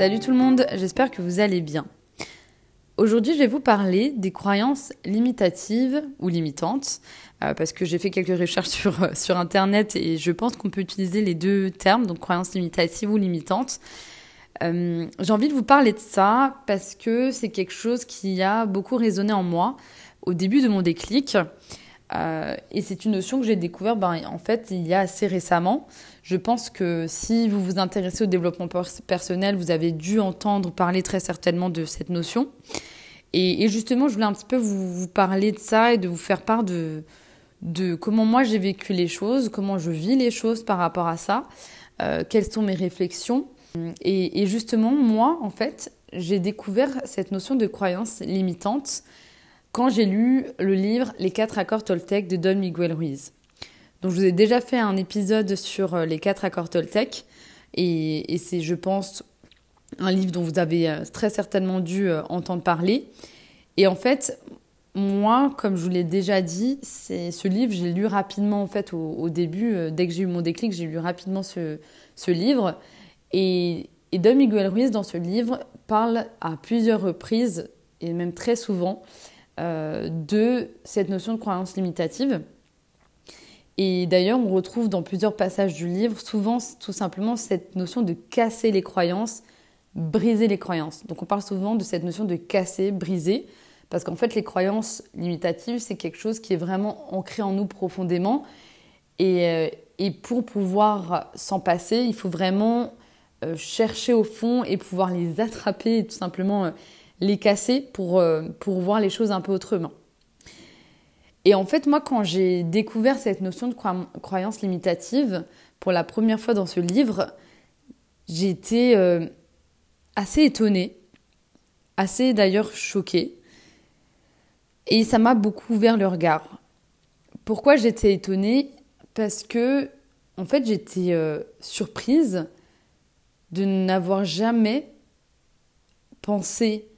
Salut tout le monde, j'espère que vous allez bien. Aujourd'hui, je vais vous parler des croyances limitatives ou limitantes, euh, parce que j'ai fait quelques recherches sur, Internet et je pense qu'on peut utiliser les deux termes, donc croyances limitatives ou limitantes. Euh, j'ai envie de vous parler de ça parce que c'est quelque chose qui a beaucoup résonné en moi au début de mon déclic. Euh, et c'est une notion que j'ai découverte ben, en fait il y a assez récemment. Je pense que si vous vous intéressez au développement personnel, vous avez dû entendre parler très certainement de cette notion. Et, justement, je voulais un petit peu vous, parler de ça et de vous faire part de, de comment moi j'ai vécu les choses, comment je vis les choses par rapport à ça, euh, quelles sont mes réflexions. Et, et justement, moi, en fait, j'ai découvert cette notion de croyance limitante quand j'ai lu le livre Les quatre accords Toltec de Don Miguel Ruiz. Donc je vous ai déjà fait un épisode sur euh, les quatre accords Toltec et, c'est, je pense, un livre dont vous avez euh, très certainement dû euh, entendre parler. Et en fait, moi, comme je vous l'ai déjà dit, ce livre, j'ai lu rapidement en fait au, début, dès que j'ai eu mon déclic, j'ai lu rapidement ce, livre. Et, Don Miguel Ruiz, dans ce livre, parle à plusieurs reprises, et même très souvent, de cette notion de croyance limitative. Et d'ailleurs, on retrouve dans plusieurs passages du livre souvent tout simplement cette notion de casser les croyances, briser les croyances. Donc on parle souvent de cette notion de casser, briser, parce qu'en fait les croyances limitatives, c'est quelque chose qui est vraiment ancré en nous profondément. Et, euh, et pour pouvoir s'en passer, il faut vraiment euh, chercher au fond et pouvoir les attraper tout simplement les casser pour, euh, pour voir les choses un peu autrement. Et en fait, moi, quand j'ai découvert cette notion de croyance limitative pour la première fois dans ce livre, été euh, assez étonnée, assez d'ailleurs choquée. Et ça m'a beaucoup ouvert le regard. Pourquoi j'étais étonnée? Parce que, en fait, j'étais euh, surprise de n'avoir jamais pensé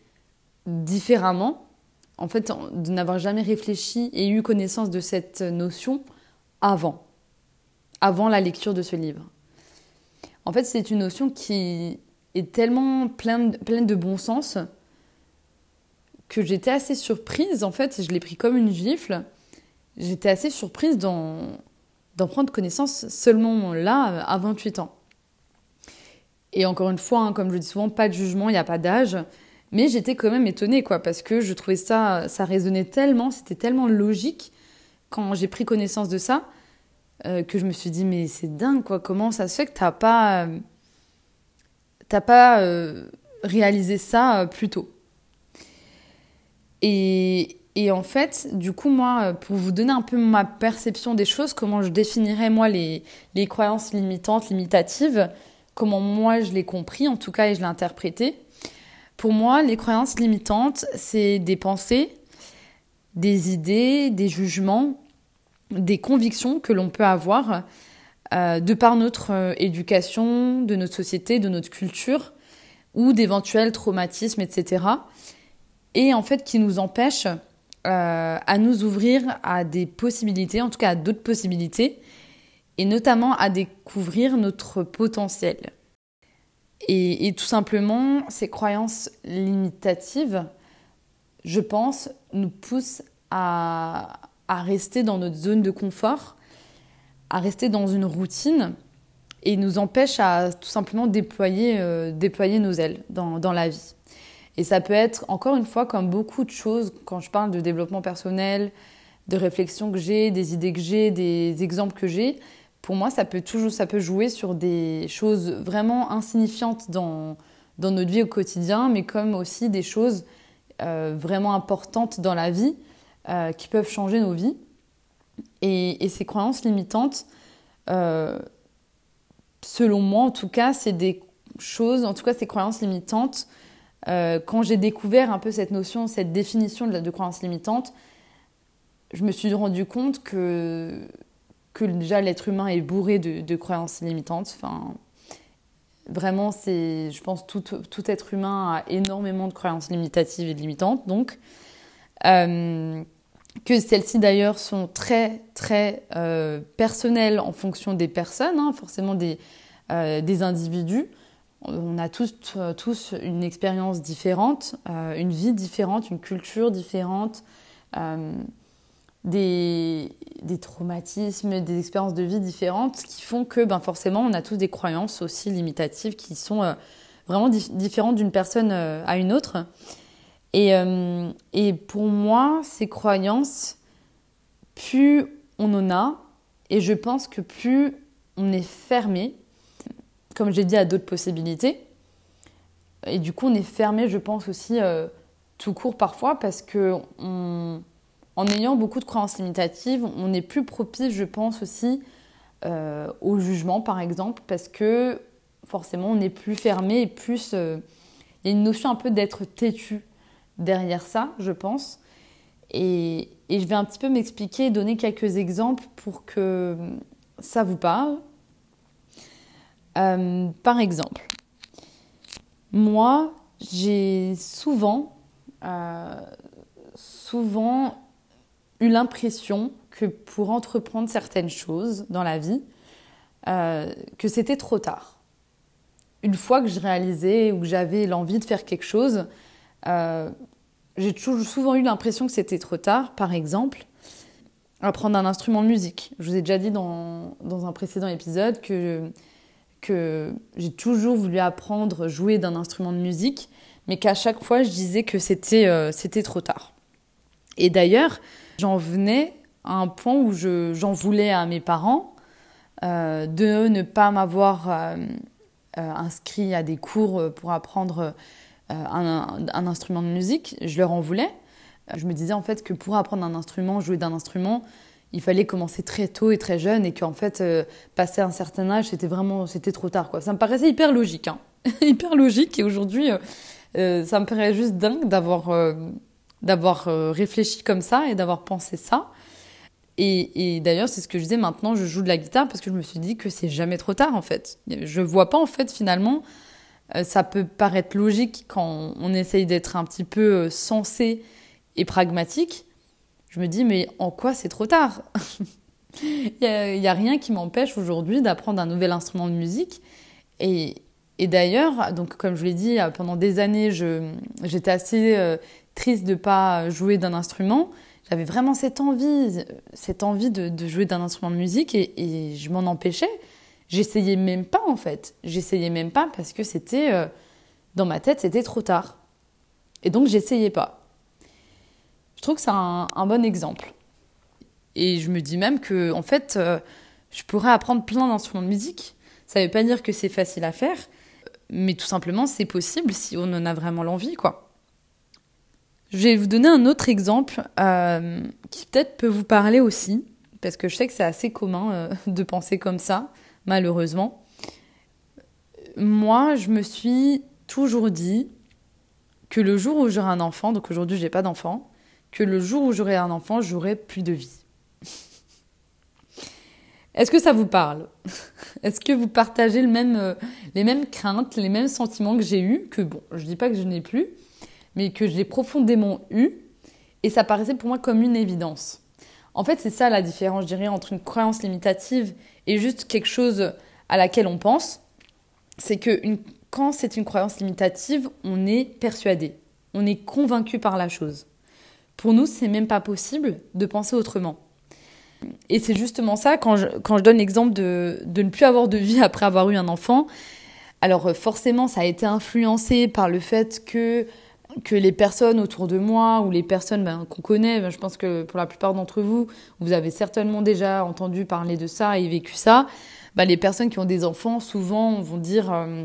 différemment, en fait, de n'avoir jamais réfléchi et eu connaissance de cette notion avant, avant la lecture de ce livre. En fait, c'est une notion qui est tellement pleine, pleine de bon sens que j'étais assez surprise, en fait, je l'ai pris comme une gifle, j'étais assez surprise d'en, prendre connaissance seulement là, à 28 ans. Et encore une fois, hein, comme je dis souvent, pas de jugement, il n'y a pas d'âge. Mais j'étais quand même étonnée, quoi, parce que je trouvais ça, ça résonnait tellement, c'était tellement logique quand j'ai pris connaissance de ça, euh, que je me suis dit, mais c'est dingue, quoi, comment ça se fait que t'as pas, t'as pas euh, réalisé ça euh, plus tôt? Et, et en fait, du coup, moi, pour vous donner un peu ma perception des choses, comment je définirais, moi, les, les croyances limitantes, limitatives, comment moi je l'ai compris, en tout cas, et je l'ai interprété, pour moi, les croyances limitantes, c'est des pensées, des idées, des jugements, des convictions que l'on peut avoir euh, de par notre euh, éducation, de notre société, de notre culture, ou d'éventuels traumatismes, etc. Et en fait, qui nous empêchent euh, à nous ouvrir à des possibilités, en tout cas à d'autres possibilités, et notamment à découvrir notre potentiel. Et, tout simplement, ces croyances limitatives, je pense, nous poussent à, rester dans notre zone de confort, à rester dans une routine et nous empêchent à tout simplement déployer, euh, déployer nos ailes dans, dans la vie. Et ça peut être, encore une fois, comme beaucoup de choses, quand je parle de développement personnel, de réflexions que j'ai, des idées que j'ai, des exemples que j'ai, pour moi, ça peut toujours, ça peut jouer sur des choses vraiment insignifiantes dans, dans notre vie au quotidien, mais comme aussi des choses euh, vraiment importantes dans la vie euh, qui peuvent changer nos vies. Et, ces croyances limitantes, euh, selon moi en tout cas, c'est des choses, en tout cas ces croyances limitantes, quand j'ai découvert un peu cette notion, cette définition de, de croyance limitante, je me suis rendu compte que que déjà l'être humain est bourré de, croyances limitantes. Enfin, vraiment, c'est, je pense, tout, tout, être humain a énormément de croyances limitatives et limitantes. Donc, euh, que celles-ci d'ailleurs sont très, très euh, personnelles en fonction des personnes, hein, forcément des, euh, des individus. on a tous, tous une expérience différente, une vie différente, une culture différente, des, traumatismes, des expériences de vie différentes qui font que ben, forcément on a tous des croyances aussi limitatives qui sont vraiment différentes d'une personne à une autre. Et, et pour moi, ces croyances, plus on en a, et je pense que plus on est fermé, comme j'ai dit, à d'autres possibilités, et du coup on est fermé, je pense aussi, euh, tout court parfois, parce que en ayant beaucoup de croyances limitatives, on est plus propice, je pense aussi, euh, au jugement, par exemple, parce que forcément on est plus fermé et plus... Euh, il y a une notion un peu d'être têtu derrière ça, je pense. Et, je vais un petit peu m'expliquer et donner quelques exemples pour que ça vous parle. Euh, par exemple, moi, j'ai souvent, souvent l'impression que pour entreprendre certaines choses dans la vie, euh, que c'était trop tard. Une fois que je réalisais ou que j'avais l'envie de faire quelque chose, j'ai souvent eu l'impression que c'était trop tard, par exemple, apprendre un instrument de musique. Je vous ai déjà dit dans, dans un précédent épisode que, que j'ai toujours voulu apprendre, jouer d'un instrument de musique, mais qu'à chaque fois, je disais que c'était euh, trop tard. Et d'ailleurs, j'en venais à un point où j'en voulais à mes parents euh, de ne pas m'avoir euh, inscrit à des cours pour apprendre euh, un, instrument de musique, je leur en voulais. Je me disais en fait que pour apprendre un instrument, jouer d'un instrument, il fallait commencer très tôt et très jeune et qu'en fait, euh, passer un certain âge, c'était vraiment c'était trop tard. Quoi. Ça me paraissait hyper logique. Hein. hyper logique et aujourd'hui, euh, ça me paraît juste dingue d'avoir d'avoir réfléchi comme ça et d'avoir pensé ça. Et, d'ailleurs, c'est ce que je disais, maintenant je joue de la guitare parce que je me suis dit que c'est jamais trop tard en fait. Je vois pas en fait finalement euh, ça peut paraître logique quand on essaye d'être un petit peu euh, sensé et pragmatique. Je me dis, mais en quoi c'est trop tard? Il n'y a, rien qui m'empêche aujourd'hui d'apprendre un nouvel instrument de musique. Et, d'ailleurs, donc comme je l'ai dit, euh, pendant des années, j'étais assez triste de pas jouer d'un instrument. J'avais vraiment cette envie, cette envie de, jouer d'un instrument de musique et je m'en empêchais. J'essayais même pas en fait. J'essayais même pas parce que c'était euh, dans ma tête, c'était trop tard. Et donc j'essayais pas. Je trouve que c'est un, bon exemple. Et je me dis même que en fait, euh, je pourrais apprendre plein d'instruments de musique. Ça ne veut pas dire que c'est facile à faire, mais tout simplement c'est possible si on en a vraiment l'envie, quoi. Je vais vous donner un autre exemple euh, qui peut-être peut vous parler aussi, parce que je sais que c'est assez commun de penser comme ça malheureusement. Moi, je me suis toujours dit que le jour où j'aurai un enfant, donc aujourd'hui j'ai pas d'enfant, que le jour où j'aurai un enfant, j'aurai plus de vie. Est-ce que ça vous parle? Est-ce que vous partagez euh, les mêmes craintes, les mêmes sentiments que j'ai eus? Que bon, je dis pas que je n'ai plus, mais que j'ai profondément eu, et ça paraissait pour moi comme une évidence. En fait, c'est ça la différence, je dirais, entre une croyance limitative et juste quelque chose à laquelle on pense. C'est que quand c'est une croyance limitative, on est persuadé, on est convaincu par la chose. Pour nous, c'est même pas possible de penser autrement. Et c'est justement ça, quand je, quand je donne l'exemple de, de ne plus avoir de vie après avoir eu un enfant, alors forcément, ça a été influencé par le fait que que les personnes autour de moi ou les personnes ben, qu'on connaît, ben, je pense que pour la plupart d'entre vous, vous avez certainement déjà entendu parler de ça et vécu ça. Ben, les personnes qui ont des enfants, souvent, vont dire euh,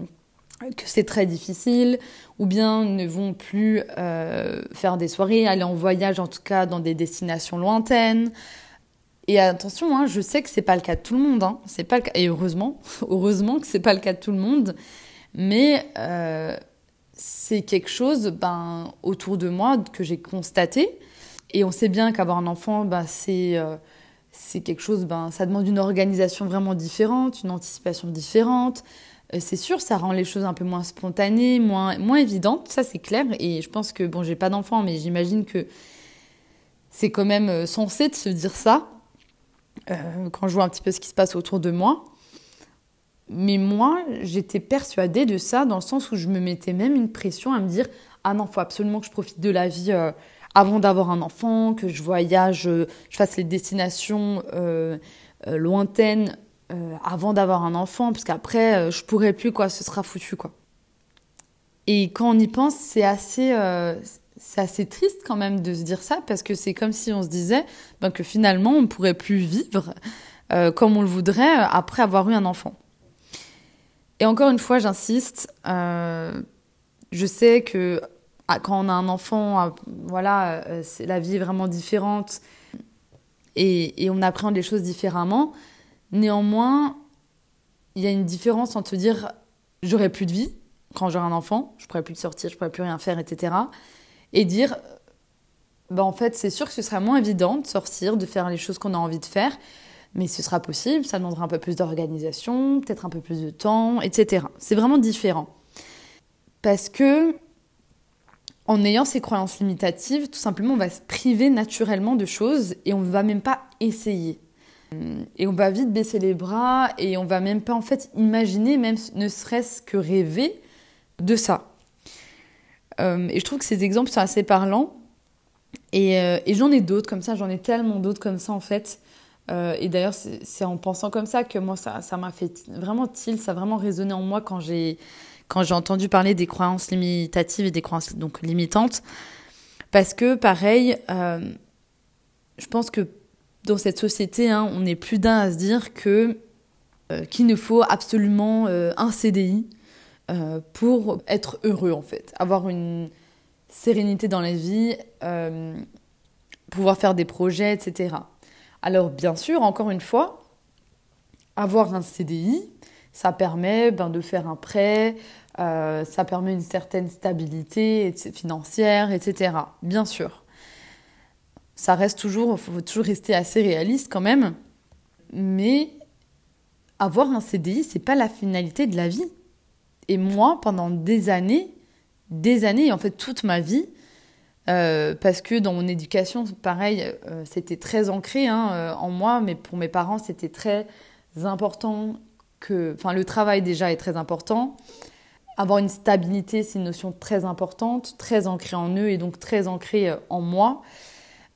que c'est très difficile ou bien ne vont plus euh, faire des soirées, aller en voyage, en tout cas dans des destinations lointaines. Et attention, hein, je sais que c'est pas le cas de tout le monde, hein, c'est pas et heureusement, heureusement que c'est pas le cas de tout le monde, mais euh, c'est quelque chose ben, autour de moi que j'ai constaté. Et on sait bien qu'avoir un enfant, ben, c'est euh, c'est quelque chose, ben, ça demande une organisation vraiment différente, une anticipation différente. Euh, c'est sûr, ça rend les choses un peu moins spontanées, moins, moins évidentes, ça c'est clair. Et je pense que, bon, j'ai pas d'enfant, mais j'imagine que c'est quand même euh, censé de se dire ça quand je vois un petit peu ce qui se passe autour de moi. Mais moi, j'étais persuadée de ça dans le sens où je me mettais même une pression à me dire ah non, faut absolument que je profite de la vie euh, avant d'avoir un enfant, que je voyage, je fasse les destinations euh, euh, lointaines avant d'avoir un enfant, parce qu'après je pourrais plus quoi, ce sera foutu quoi. Et quand on y pense, c'est assez c'est assez triste quand même de se dire ça parce que c'est comme si on se disait ben, que finalement on ne pourrait plus vivre comme on le voudrait après avoir eu un enfant. Et encore une fois, j'insiste, euh, je sais que ah, quand on a un enfant, ah, voilà, euh, la vie est vraiment différente et, on appréhende les choses différemment. Néanmoins, il y a une différence entre dire j'aurai plus de vie quand j'aurai un enfant, je pourrai plus sortir, je pourrai plus rien faire, etc. Et dire bah en fait, c'est sûr que ce sera moins évident de sortir, de faire les choses qu'on a envie de faire mais ce sera possible, ça demandera un peu plus d'organisation, peut-être un peu plus de temps, etc. C'est vraiment différent. Parce que, en ayant ces croyances limitatives, tout simplement, on va se priver naturellement de choses et on ne va même pas essayer. Et on va vite baisser les bras et on va même pas en fait imaginer, même ne serait-ce que rêver de ça. Euh, et je trouve que ces exemples sont assez parlants. Euh, et j'en ai d'autres comme ça, j'en ai tellement d'autres comme ça en fait. Euh, et d'ailleurs, c'est en pensant comme ça que moi, ça m'a fait vraiment tilt, ça a vraiment résonné en moi quand j'ai quand j'ai entendu parler des croyances limitatives et des croyances donc limitantes. Parce que, pareil, euh, je pense que dans cette société, hein, on est plus d'un à se dire que euh, qu'il nous faut absolument un CDI pour être heureux, en fait. Avoir une sérénité dans la vie, pouvoir faire des projets, etc. Alors bien sûr, encore une fois, avoir un CDI, ça permet ben, de faire un prêt, euh, ça permet une certaine stabilité financière, etc. Bien sûr. Ça reste toujours, il faut toujours rester assez réaliste quand même. Mais avoir un CDI, c'est pas la finalité de la vie. Et moi, pendant des années, des années, en fait toute ma vie, euh, parce que dans mon éducation, pareil, euh, c'était très ancré hein, euh, en moi, mais pour mes parents, c'était très important que. Enfin, le travail déjà est très important. Avoir une stabilité, c'est une notion très importante, très ancrée en eux et donc très ancrée en moi.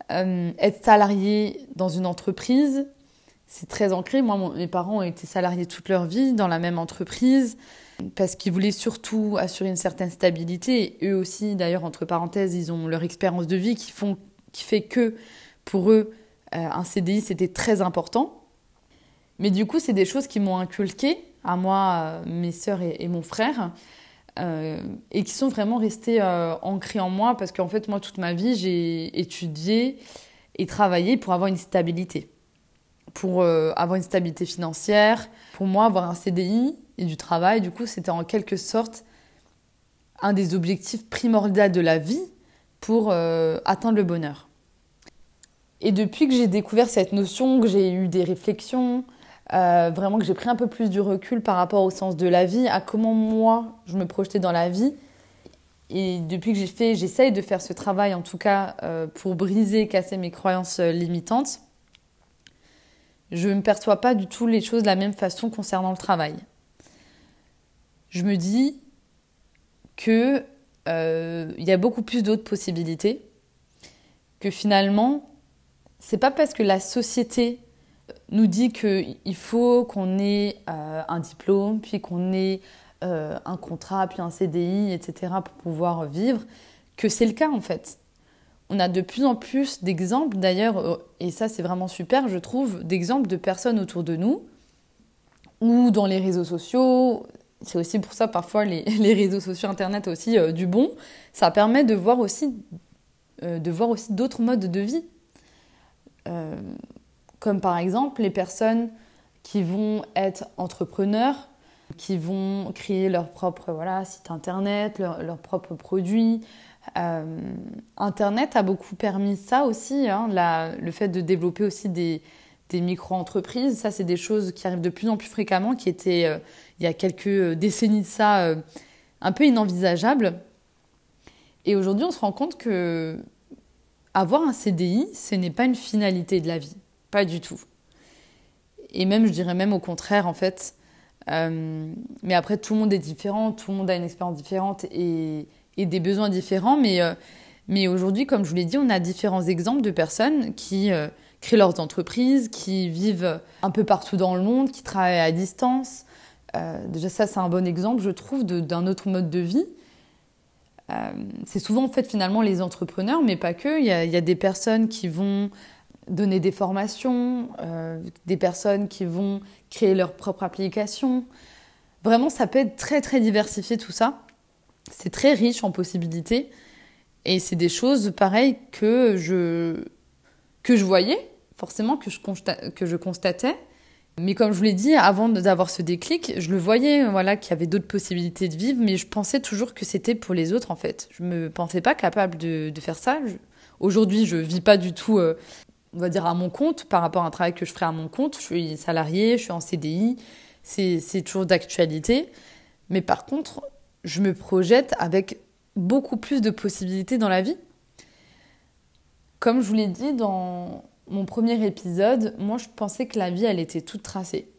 être salarié dans une entreprise, c'est très ancré. Moi, mes parents ont été salariés toute leur vie dans la même entreprise parce qu'ils voulaient surtout assurer une certaine stabilité. eux aussi, d'ailleurs, entre parenthèses, ils ont leur expérience de vie qui, font, qui fait que pour eux, euh, un CDI, c'était très important. Mais du coup, c'est des choses qui m'ont inculqué, à moi, mes sœurs et, mon frère, euh, et qui sont vraiment restées euh, ancrées en moi, parce qu'en fait, moi, toute ma vie, j'ai étudié et travaillé pour avoir une stabilité. Pour avoir une stabilité financière, pour moi, avoir un CDI, et du travail. Du coup, c'était en quelque sorte un des objectifs primordiaux de la vie pour euh, atteindre le bonheur. Et depuis que j'ai découvert cette notion, que j'ai eu des réflexions, euh, vraiment que j'ai pris un peu plus du recul par rapport au sens de la vie, à comment moi je me projetais dans la vie. Et depuis que j'ai fait, j'essaye de faire ce travail en tout cas euh, pour briser, casser mes croyances limitantes. Je ne perçois pas du tout les choses de la même façon concernant le travail je me dis que euh, il y a beaucoup plus d'autres possibilités, que finalement, c'est pas parce que la société nous dit qu'il faut qu'on ait euh, un diplôme, puis qu'on ait euh, un contrat, puis un CDI, etc., pour pouvoir vivre, que c'est le cas en fait. On a de plus en plus d'exemples, d'ailleurs, et ça c'est vraiment super, je trouve, d'exemples de personnes autour de nous, ou dans les réseaux sociaux, c'est aussi pour ça parfois les, réseaux sociaux, internet aussi euh, du bon. Ça permet de voir aussi euh, d'autres modes de vie, euh, comme par exemple les personnes qui vont être entrepreneurs, qui vont créer leur propre voilà site internet, leurs leur propres produits. Internet a beaucoup permis ça aussi, hein, le fait de développer aussi des, micro-entreprises. Ça, c'est des choses qui arrivent de plus en plus fréquemment, qui étaient, euh, il y a quelques euh, décennies de ça, euh, un peu inenvisageables. Et aujourd'hui, on se rend compte que avoir un CDI, ce n'est pas une finalité de la vie. Pas du tout. Et même, je dirais même au contraire, en fait, mais après, tout le monde est différent, tout le monde a une expérience différente et, des besoins différents. Mais, mais aujourd'hui, comme je vous l'ai dit, on a différents exemples de personnes qui créent leurs entreprises, qui vivent un peu partout dans le monde, qui travaillent à distance. déjà, ça, c'est un bon exemple, je trouve, d'un autre mode de vie. Euh, c'est souvent en fait finalement les entrepreneurs, mais pas que. Il y a, des personnes qui vont donner des formations, euh, des personnes qui vont créer leur propre application. Vraiment, ça peut être très très diversifié tout ça. C'est très riche en possibilités. Et c'est des choses pareilles que je, que je voyais, forcément, que je, que je constatais. Mais comme je vous l'ai dit, avant d'avoir ce déclic, je le voyais, voilà, qu'il y avait d'autres possibilités de vivre, mais je pensais toujours que c'était pour les autres, en fait. Je me pensais pas capable de, faire ça. Aujourd'hui, je vis pas du tout, euh, on va dire, à mon compte par rapport à un travail que je ferais à mon compte. Je suis salariée, je suis en CDI, c'est toujours d'actualité. Mais par contre, je me projette avec beaucoup plus de possibilités dans la vie. Comme je vous l'ai dit dans, mon premier épisode, moi je pensais que la vie elle était toute tracée.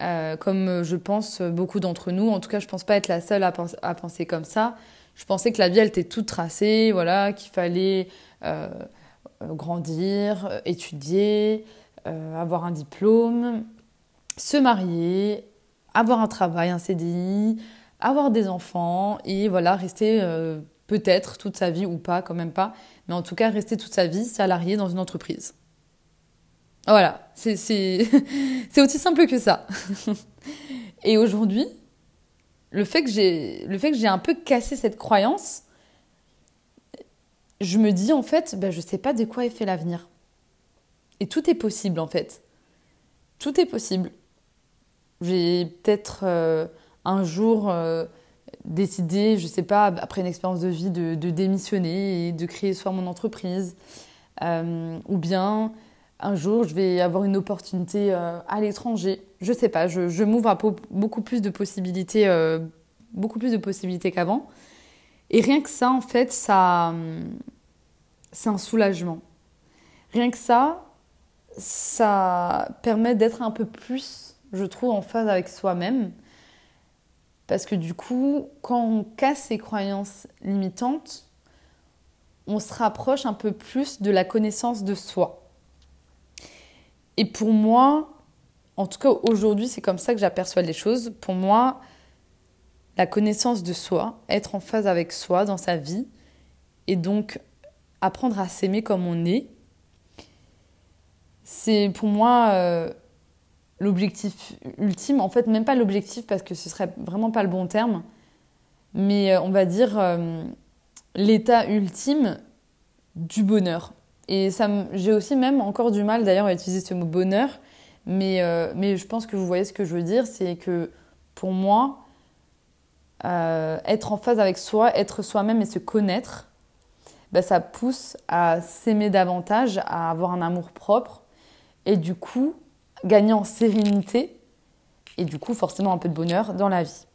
Euh, comme je pense beaucoup d'entre nous, en tout cas je pense pas être la seule à, penser comme ça. Je pensais que la vie elle était toute tracée, voilà, qu'il fallait euh, grandir, étudier, euh, avoir un diplôme, se marier, avoir un travail, un CDI, avoir des enfants et voilà rester peut-être toute sa vie ou pas, quand même pas, mais en tout cas rester toute sa vie salarié dans une entreprise. Voilà, c'est aussi simple que ça. Et aujourd'hui, le fait que j'ai un peu cassé cette croyance, je me dis en fait, ben, je sais pas de quoi est fait l'avenir. Et tout est possible en fait. Tout est possible. J'ai peut-être euh, un jour euh, décider, je sais pas, après une expérience de vie, de, démissionner et de créer soit mon entreprise, euh, ou bien un jour je vais avoir une opportunité euh, à l'étranger. Je sais pas, je, m'ouvre à beaucoup plus de possibilités, beaucoup plus de possibilités qu'avant. Et rien que ça, en fait, ça, c'est un soulagement. Rien que ça, ça permet d'être un peu plus, je trouve, en phase avec soi-même parce que du coup, quand on casse ces croyances limitantes, on se rapproche un peu plus de la connaissance de soi. Et pour moi, en tout cas aujourd'hui, c'est comme ça que j'aperçois les choses. Pour moi, la connaissance de soi, être en phase avec soi dans sa vie, et donc apprendre à s'aimer comme on est, c'est pour moi euh, l'objectif ultime, en fait même pas l'objectif parce que ce serait vraiment pas le bon terme, mais euh, on va dire euh, l'état ultime du bonheur. Et ça, j'ai aussi même encore du mal d'ailleurs à utiliser ce mot bonheur, mais, euh, mais je pense que vous voyez ce que je veux dire, c'est que pour moi, être en phase avec soi, être soi-même et se connaître, bah, ça pousse à s'aimer davantage, à avoir un amour propre, et du coup, gagner en sérénité et du coup forcément un peu de bonheur dans la vie.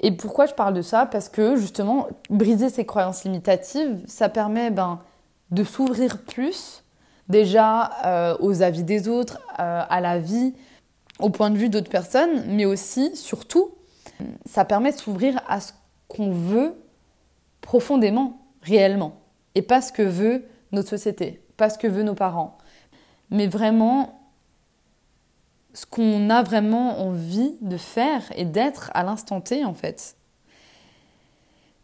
Et pourquoi je parle de ça? Parce que justement, briser ces croyances limitatives, ça permet ben, de s'ouvrir plus déjà euh, aux avis des autres, euh, à la vie, au point de vue d'autres personnes, mais aussi, surtout, ça permet de s'ouvrir à ce qu'on veut profondément, réellement, et pas ce que veut notre société, pas ce que veut nos parents, mais vraiment ce qu'on a vraiment envie de faire et d'être à l'instant T en fait.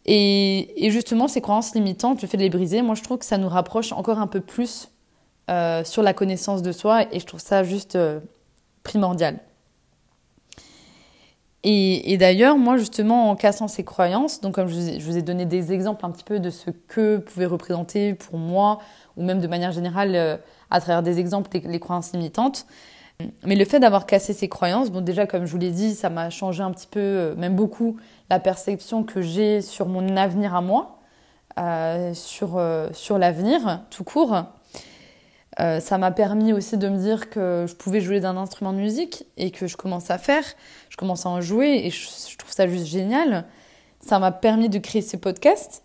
Et, justement, ces croyances limitantes, le fait de les briser, moi je trouve que ça nous rapproche encore un peu plus euh, sur la connaissance de soi et je trouve ça juste euh, primordial. Et, d'ailleurs, moi justement, en cassant ces croyances, donc comme je vous, ai, donné des exemples un petit peu de ce que pouvait représenter pour moi, ou même de manière générale euh, à travers des exemples les croyances limitantes, mais le fait d'avoir cassé ces croyances, bon déjà comme je vous l'ai dit, ça m'a changé un petit peu, euh, même beaucoup, la perception que j'ai sur mon avenir à moi, euh, sur, euh, sur l'avenir tout court. ça m'a permis aussi de me dire que je pouvais jouer d'un instrument de musique et que je commence à faire, je commence à en jouer et je, trouve ça juste génial. Ça m'a permis de créer ces podcasts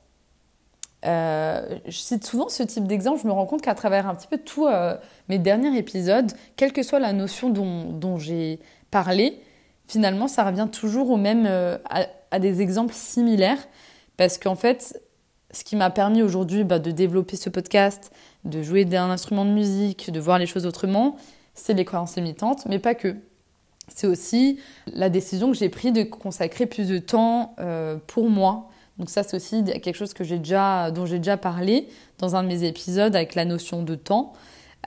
Euh, je cite souvent ce type d'exemple, je me rends compte qu'à travers un petit peu tous euh, mes derniers épisodes, quelle que soit la notion dont, j'ai parlé, finalement, ça revient toujours au même, euh, à, des exemples similaires, parce qu'en fait, ce qui m'a permis aujourd'hui bah, de développer ce podcast, de jouer d'un instrument de musique, de voir les choses autrement, c'est les croyances limitantes, mais pas que. C'est aussi la décision que j'ai prise de consacrer plus de temps pour moi, donc ça, c'est aussi quelque chose que j'ai déjà, dont j'ai déjà parlé dans un de mes épisodes avec la notion de temps.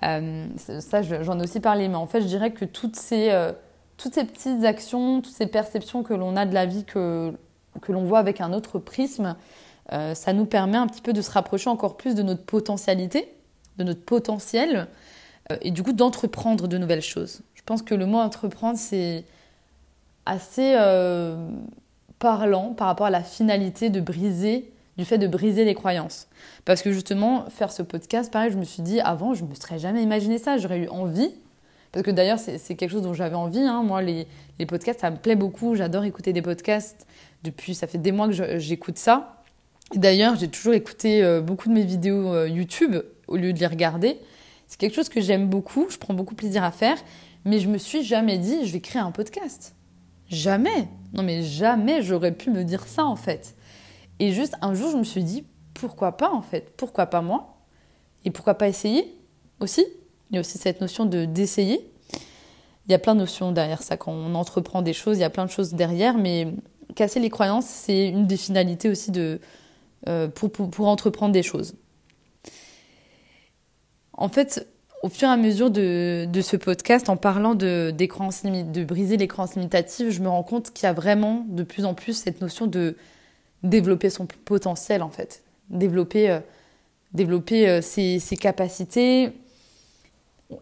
Euh, ça, j'en ai aussi parlé, mais en fait, je dirais que toutes ces, euh, toutes ces petites actions, toutes ces perceptions que l'on a de la vie, que, que l'on voit avec un autre prisme, euh, ça nous permet un petit peu de se rapprocher encore plus de notre potentialité, de notre potentiel, et du coup d'entreprendre de nouvelles choses. Je pense que le mot entreprendre, c'est assez parlant par rapport à la finalité de briser, du fait de briser les croyances. Parce que justement, faire ce podcast, pareil, je me suis dit, avant, je ne me serais jamais imaginé ça. J'aurais eu envie, parce que d'ailleurs, c'est quelque chose dont j'avais envie. Hein. Moi, les, les, podcasts, ça me plaît beaucoup. J'adore écouter des podcasts. Depuis, ça fait des mois que j'écoute ça. D'ailleurs, j'ai toujours écouté euh, beaucoup de mes vidéos euh, YouTube au lieu de les regarder. C'est quelque chose que j'aime beaucoup, je prends beaucoup plaisir à faire, mais je me suis jamais dit, je vais créer un podcast. Jamais. Non mais jamais j'aurais pu me dire ça en fait. Et juste un jour, je me suis dit, pourquoi pas en fait? Pourquoi pas moi? Et pourquoi pas essayer aussi? Il y a aussi cette notion de d'essayer. Il y a plein de notions derrière ça. Quand on entreprend des choses, il y a plein de choses derrière, mais casser les croyances, c'est une des finalités aussi de, euh, pour, entreprendre des choses. En fait, au fur et à mesure de, ce podcast, en parlant de, de briser les croyances limitatives, je me rends compte qu'il y a vraiment de plus en plus cette notion de développer son potentiel, en fait. Développer, euh, développer euh, ses, ses, capacités.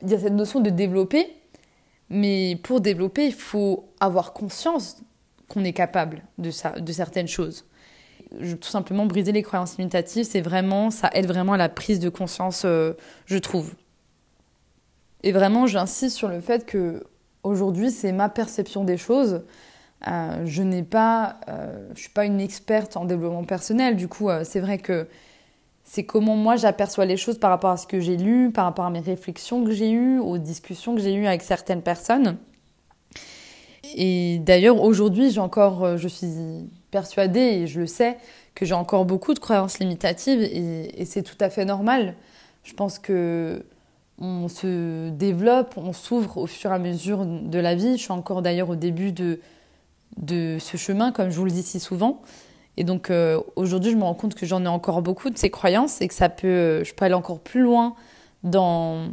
Il y a cette notion de développer, mais pour développer, il faut avoir conscience qu'on est capable de, ça, de certaines choses. tout simplement, briser les croyances limitatives, c'est vraiment, ça aide vraiment à la prise de conscience, euh, je trouve. Et vraiment, j'insiste sur le fait que aujourd'hui, c'est ma perception des choses. Euh, je n'ai pas, euh, je suis pas une experte en développement personnel. Du coup, euh, c'est vrai que c'est comment moi j'aperçois les choses par rapport à ce que j'ai lu, par rapport à mes réflexions que j'ai eues, aux discussions que j'ai eues avec certaines personnes. Et d'ailleurs, aujourd'hui, j'ai encore, je suis persuadée et je le sais, que j'ai encore beaucoup de croyances limitatives et, et c'est tout à fait normal. Je pense que on se développe, on s'ouvre au fur et à mesure de la vie. Je suis encore d'ailleurs au début de, ce chemin, comme je vous le dis si souvent. Et donc euh, aujourd'hui, je me rends compte que j'en ai encore beaucoup de ces croyances et que ça peut, je peux aller encore plus loin dans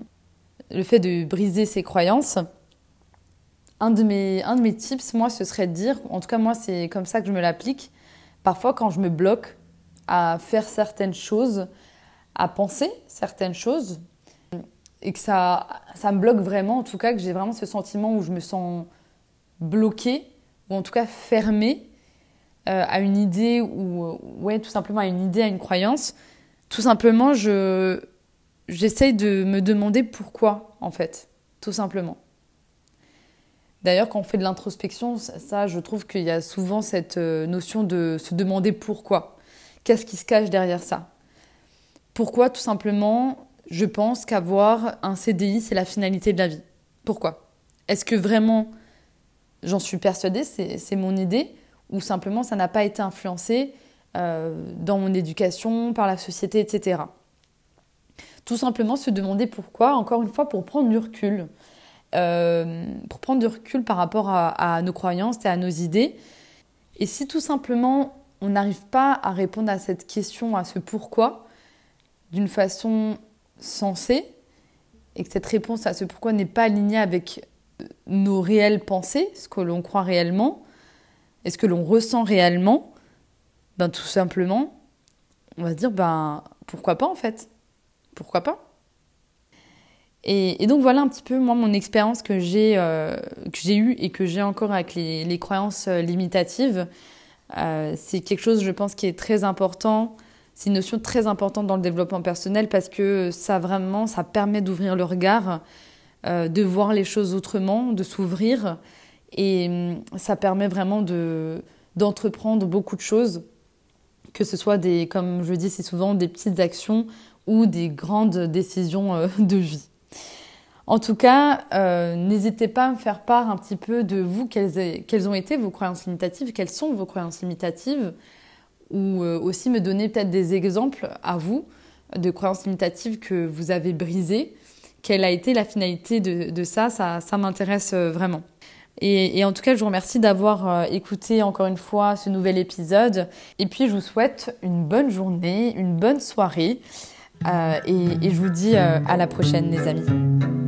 le fait de briser ces croyances. Un de mes, un de mes tips, moi, ce serait de dire, en tout cas moi, c'est comme ça que je me l'applique. Parfois, quand je me bloque à faire certaines choses, à penser certaines choses, et que ça, ça me bloque vraiment, en tout cas, que j'ai vraiment ce sentiment où je me sens bloquée, ou en tout cas fermée euh, à une idée, ou euh, ouais, tout simplement à une idée, à une croyance, tout simplement, je, j'essaye de me demander pourquoi, en fait, tout simplement. D'ailleurs, quand on fait de l'introspection, ça, je trouve qu'il y a souvent cette euh, notion de se demander pourquoi. Qu'est-ce qui se cache derrière ça? Pourquoi, tout simplement, je pense qu'avoir un CDI, c'est la finalité de la vie. Pourquoi? Est-ce que vraiment j'en suis persuadée, c'est mon idée, ou simplement ça n'a pas été influencé euh, dans mon éducation, par la société, etc. Tout simplement se demander pourquoi, encore une fois, pour prendre du recul. Euh, pour prendre du recul par rapport à, à nos croyances et à nos idées. Et si tout simplement on n'arrive pas à répondre à cette question, à ce pourquoi, d'une façon sensé et que cette réponse à ce pourquoi n'est pas alignée avec euh, nos réelles pensées, ce que l'on croit réellement, et ce que l'on ressent réellement, ben tout simplement, on va se dire ben pourquoi pas en fait Pourquoi pas et, donc voilà un petit peu moi mon expérience que j'ai euh, que j'ai eue et que j'ai encore avec les, les croyances euh, limitatives. c'est quelque chose je pense qui est très important c'est une notion très importante dans le développement personnel parce que ça vraiment, ça permet d'ouvrir le regard, euh, de voir les choses autrement, de s'ouvrir et hum, ça permet vraiment de d'entreprendre beaucoup de choses que ce soit des, comme je dis c'est souvent, des petites actions ou des grandes décisions euh, de vie. En tout cas, euh, n'hésitez pas à me faire part un petit peu de vous, quelles, quelles, ont été vos croyances limitatives, quelles sont vos croyances limitatives, ou euh, aussi me donner peut-être des exemples à vous de croyances limitatives que vous avez brisées. Quelle a été la finalité de, ça? Ça, ça m'intéresse vraiment. Et, en tout cas, je vous remercie d'avoir écouté encore une fois ce nouvel épisode. Et puis, je vous souhaite une bonne journée, une bonne soirée. Euh, et, et, je vous dis euh, à la prochaine, les amis.